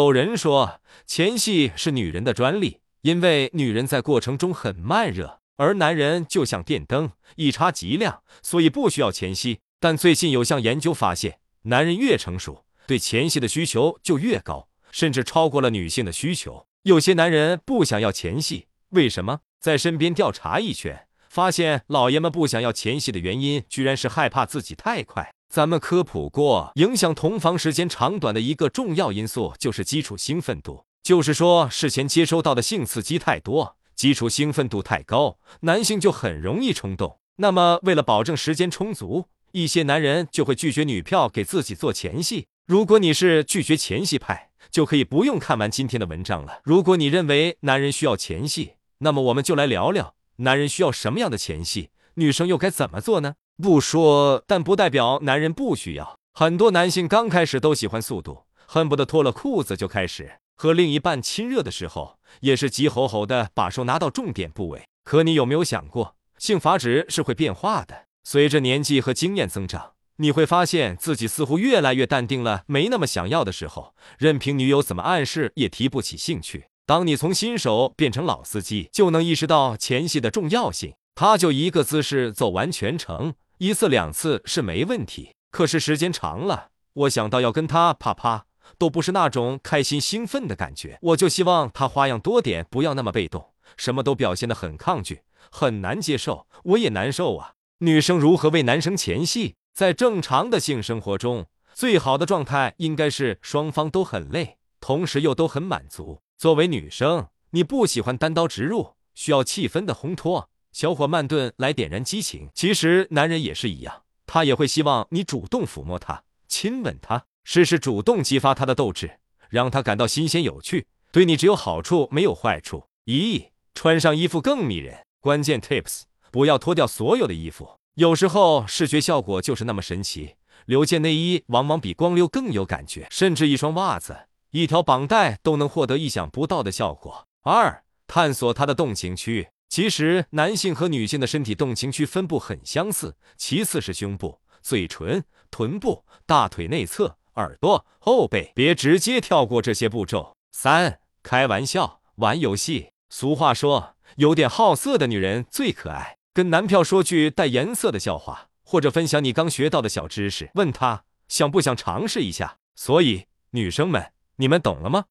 有人说前戏是女人的专利，因为女人在过程中很慢热，而男人就像电灯，一插即亮，所以不需要前戏。但最近有项研究发现，男人越成熟，对前戏的需求就越高，甚至超过了女性的需求。有些男人不想要前戏，为什么？在身边调查一圈，发现老爷们不想要前戏的原因，居然是害怕自己太快。咱们科普过，影响同房时间长短的一个重要因素就是基础兴奋度，就是说事前接收到的性刺激太多，基础兴奋度太高，男性就很容易冲动。那么，为了保证时间充足，一些男人就会拒绝女票给自己做前戏。如果你是拒绝前戏派，就可以不用看完今天的文章了。如果你认为男人需要前戏，那么我们就来聊聊男人需要什么样的前戏，女生又该怎么做呢？不说，但不代表男人不需要。很多男性刚开始都喜欢速度，恨不得脱了裤子就开始和另一半亲热的时候，也是急吼吼的把手拿到重点部位。可你有没有想过，性阀值是会变化的？随着年纪和经验增长，你会发现自己似乎越来越淡定了。没那么想要的时候，任凭女友怎么暗示，也提不起兴趣。当你从新手变成老司机，就能意识到前戏的重要性。他就一个姿势走完全程，一次两次是没问题。可是时间长了，我想到要跟他啪啪，都不是那种开心兴奋的感觉。我就希望他花样多点，不要那么被动，什么都表现得很抗拒，很难接受，我也难受啊。女生如何为男生前戏？在正常的性生活中，最好的状态应该是双方都很累，同时又都很满足。作为女生，你不喜欢单刀直入，需要气氛的烘托，小火慢炖来点燃激情。其实男人也是一样，他也会希望你主动抚摸他、亲吻他，试试主动激发他的斗志，让他感到新鲜有趣。对你只有好处没有坏处。咦，穿上衣服更迷人。关键 tips：不要脱掉所有的衣服，有时候视觉效果就是那么神奇。留件内衣往往比光溜更有感觉，甚至一双袜子。一条绑带都能获得意想不到的效果。二、探索他的动情区。其实男性和女性的身体动情区分布很相似，其次是胸部、嘴唇、臀部、大腿内侧、耳朵、后背。别直接跳过这些步骤。三、开玩笑、玩游戏。俗话说，有点好色的女人最可爱。跟男票说句带颜色的笑话，或者分享你刚学到的小知识，问他想不想尝试一下。所以，女生们。你们懂了吗？